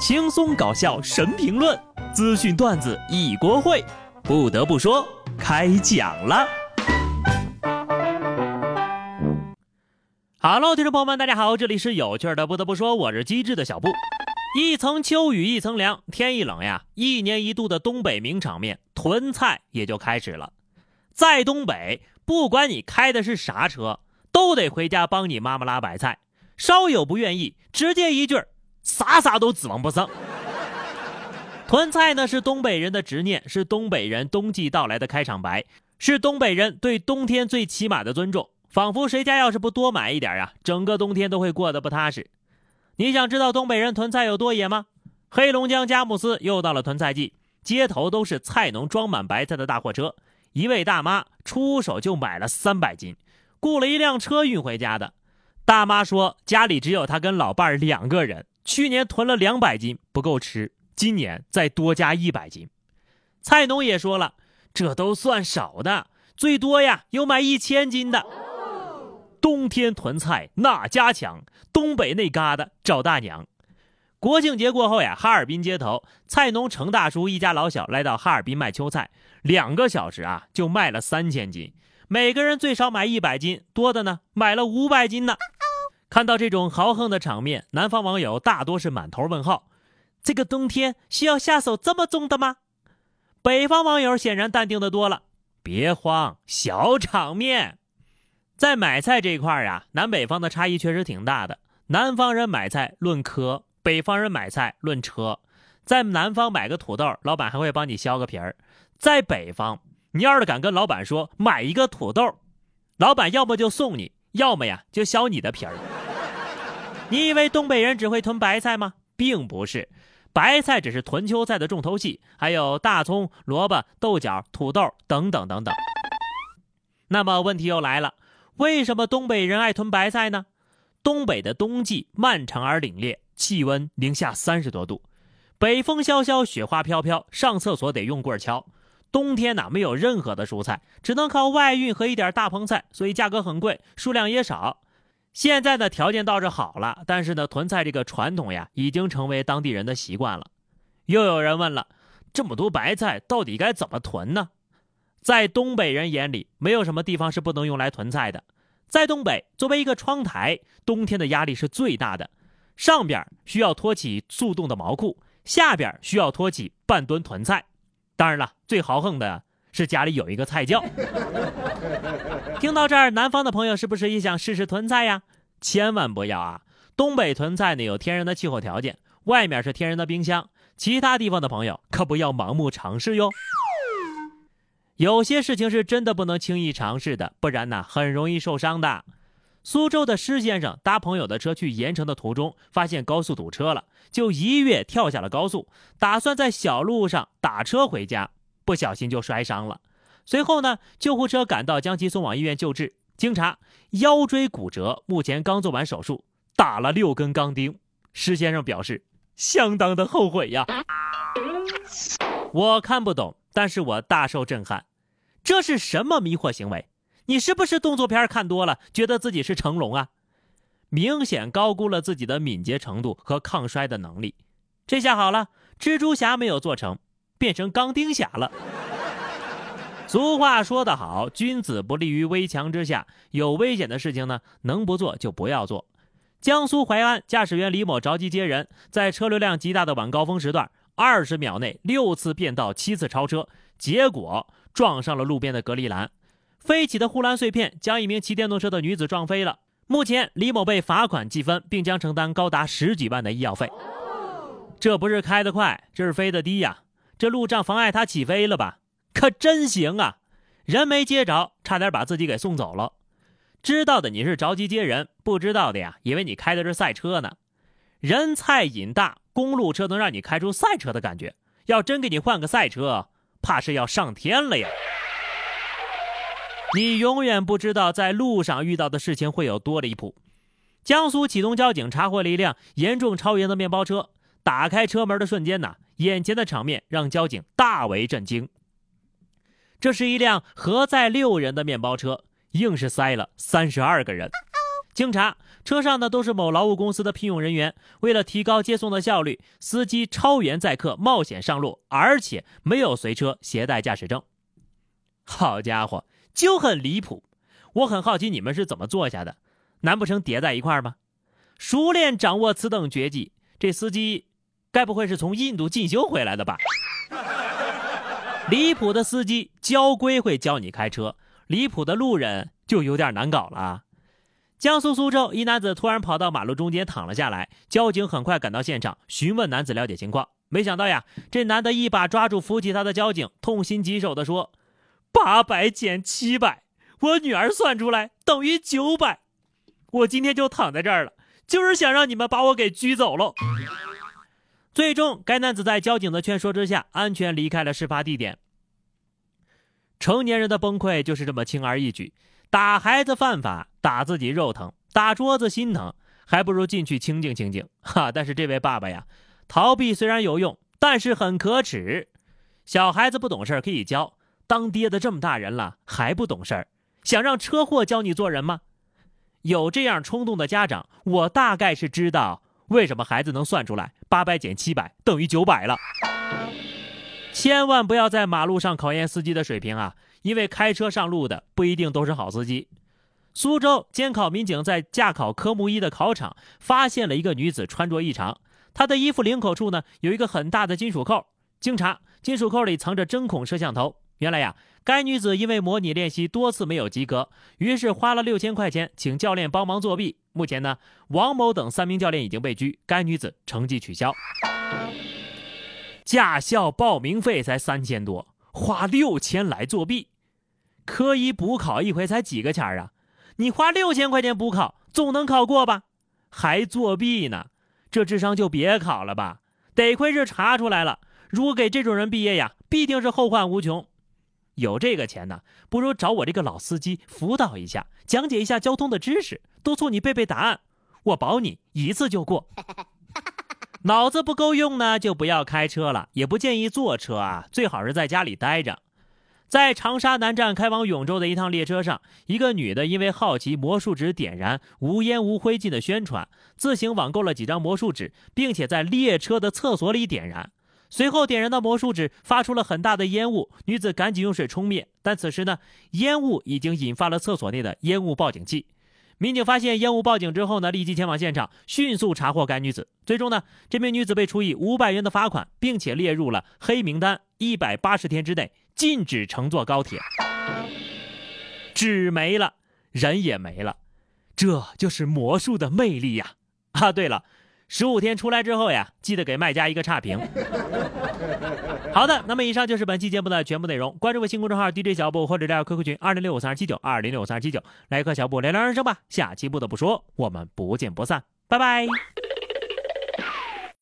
轻松搞笑神评论，资讯段子一锅烩。不得不说，开讲了。Hello，听众朋友们，大家好，这里是有趣的。不得不说，我是机智的小布。一层秋雨一层凉，天一冷呀，一年一度的东北名场面囤菜也就开始了。在东北，不管你开的是啥车，都得回家帮你妈妈拉白菜。稍有不愿意，直接一句儿。啥啥都指望不上。囤菜呢是东北人的执念，是东北人冬季到来的开场白，是东北人对冬天最起码的尊重。仿佛谁家要是不多买一点啊，整个冬天都会过得不踏实。你想知道东北人囤菜有多野吗？黑龙江佳木斯又到了囤菜季，街头都是菜农装满白菜的大货车。一位大妈出手就买了三百斤，雇了一辆车运回家的。大妈说家里只有她跟老伴两个人。去年囤了两百斤不够吃，今年再多加一百斤。菜农也说了，这都算少的，最多呀有买一千斤的。冬天囤菜那家强，东北那旮瘩找大娘。国庆节过后呀，哈尔滨街头，菜农程大叔一家老小来到哈尔滨卖秋菜，两个小时啊就卖了三千斤，每个人最少买一百斤，多的呢买了五百斤呢。看到这种豪横的场面，南方网友大多是满头问号：这个冬天需要下手这么重的吗？北方网友显然淡定的多了，别慌，小场面。在买菜这一块啊，南北方的差异确实挺大的。南方人买菜论颗，北方人买菜论车。在南方买个土豆，老板还会帮你削个皮儿；在北方，你要是敢跟老板说买一个土豆，老板要么就送你，要么呀就削你的皮儿。你以为东北人只会囤白菜吗？并不是，白菜只是囤秋菜的重头戏，还有大葱、萝卜、豆角、土豆等等等等。那么问题又来了，为什么东北人爱囤白菜呢？东北的冬季漫长而凛冽，气温零下三十多度，北风萧萧，雪花飘飘，上厕所得用棍敲。冬天呢，没有任何的蔬菜，只能靠外运和一点大棚菜，所以价格很贵，数量也少。现在的条件倒是好了，但是呢，囤菜这个传统呀，已经成为当地人的习惯了。又有人问了，这么多白菜到底该怎么囤呢？在东北人眼里，没有什么地方是不能用来囤菜的。在东北，作为一个窗台，冬天的压力是最大的。上边需要托起速冻的毛裤，下边需要托起半吨囤菜。当然了，最豪横的。是家里有一个菜窖。听到这儿，南方的朋友是不是也想试试囤菜呀？千万不要啊！东北囤菜呢有天然的气候条件，外面是天然的冰箱，其他地方的朋友可不要盲目尝试哟。有些事情是真的不能轻易尝试的，不然呢很容易受伤的。苏州的施先生搭朋友的车去盐城的途中，发现高速堵车了，就一跃跳下了高速，打算在小路上打车回家。不小心就摔伤了，随后呢，救护车赶到，将其送往医院救治。经查，腰椎骨折，目前刚做完手术，打了六根钢钉。施先生表示，相当的后悔呀。我看不懂，但是我大受震撼。这是什么迷惑行为？你是不是动作片看多了，觉得自己是成龙啊？明显高估了自己的敏捷程度和抗摔的能力。这下好了，蜘蛛侠没有做成。变成钢钉侠了。俗话说得好，君子不立于危墙之下。有危险的事情呢，能不做就不要做。江苏淮安驾驶员李某着急接人，在车流量极大的晚高峰时段，二十秒内六次变道，七次超车，结果撞上了路边的隔离栏，飞起的护栏碎片将一名骑电动车的女子撞飞了。目前，李某被罚款记分，并将承担高达十几万的医药费。这不是开得快，这是飞得低呀。这路障妨碍他起飞了吧？可真行啊！人没接着，差点把自己给送走了。知道的你是着急接人，不知道的呀，以为你开的是赛车呢。人菜瘾大，公路车能让你开出赛车的感觉。要真给你换个赛车，怕是要上天了呀！你永远不知道在路上遇到的事情会有多离谱。江苏启东交警查获了一辆严重超员的面包车。打开车门的瞬间呢，眼前的场面让交警大为震惊。这是一辆核载六人的面包车，硬是塞了三十二个人。经查，车上呢都是某劳务公司的聘用人员。为了提高接送的效率，司机超员载客，冒险上路，而且没有随车携带驾驶证。好家伙，就很离谱！我很好奇你们是怎么坐下的？难不成叠在一块吗？熟练掌握此等绝技，这司机该不会是从印度进修回来的吧？离谱的司机交规会教你开车，离谱的路人就有点难搞了。江苏苏州一男子突然跑到马路中间躺了下来，交警很快赶到现场询问男子了解情况。没想到呀，这男的一把抓住扶起他的交警，痛心疾首地说：“八百减七百，我女儿算出来等于九百，我今天就躺在这儿了，就是想让你们把我给拘走喽。”最终，该男子在交警的劝说之下，安全离开了事发地点。成年人的崩溃就是这么轻而易举。打孩子犯法，打自己肉疼，打桌子心疼，还不如进去清静清静。哈！但是这位爸爸呀，逃避虽然有用，但是很可耻。小孩子不懂事可以教，当爹的这么大人了还不懂事想让车祸教你做人吗？有这样冲动的家长，我大概是知道为什么孩子能算出来八百减七百等于九百了。千万不要在马路上考验司机的水平啊！因为开车上路的不一定都是好司机。苏州监考民警在驾考科目一的考场发现了一个女子穿着异常，她的衣服领口处呢有一个很大的金属扣，经查，金属扣里藏着针孔摄像头。原来呀，该女子因为模拟练习多次没有及格，于是花了六千块钱请教练帮忙作弊。目前呢，王某等三名教练已经被拘，该女子成绩取消。驾校报名费才三千多。花六千来作弊，科一补考一回才几个钱啊？你花六千块钱补考，总能考过吧？还作弊呢？这智商就别考了吧！得亏是查出来了，如果给这种人毕业呀，必定是后患无穷。有这个钱呢，不如找我这个老司机辅导一下，讲解一下交通的知识，督促你背背答案，我保你一次就过。脑子不够用呢，就不要开车了，也不建议坐车啊，最好是在家里待着。在长沙南站开往永州的一趟列车上，一个女的因为好奇魔术纸点燃无烟无灰烬的宣传，自行网购了几张魔术纸，并且在列车的厕所里点燃。随后点燃的魔术纸发出了很大的烟雾，女子赶紧用水冲灭，但此时呢，烟雾已经引发了厕所内的烟雾报警器。民警发现烟雾报警之后呢，立即前往现场，迅速查获该女子。最终呢，这名女子被处以五百元的罚款，并且列入了黑名单，一百八十天之内禁止乘坐高铁。纸没了，人也没了，这就是魔术的魅力呀！啊，对了。十五天出来之后呀，记得给卖家一个差评。好的，那么以上就是本期节目的全部内容。关注微信公众号 DJ 小布或者加入 QQ 群二零六五三二七九二零六五三二七九，来和小布聊聊人生吧。下期不得不说，我们不见不散，拜拜。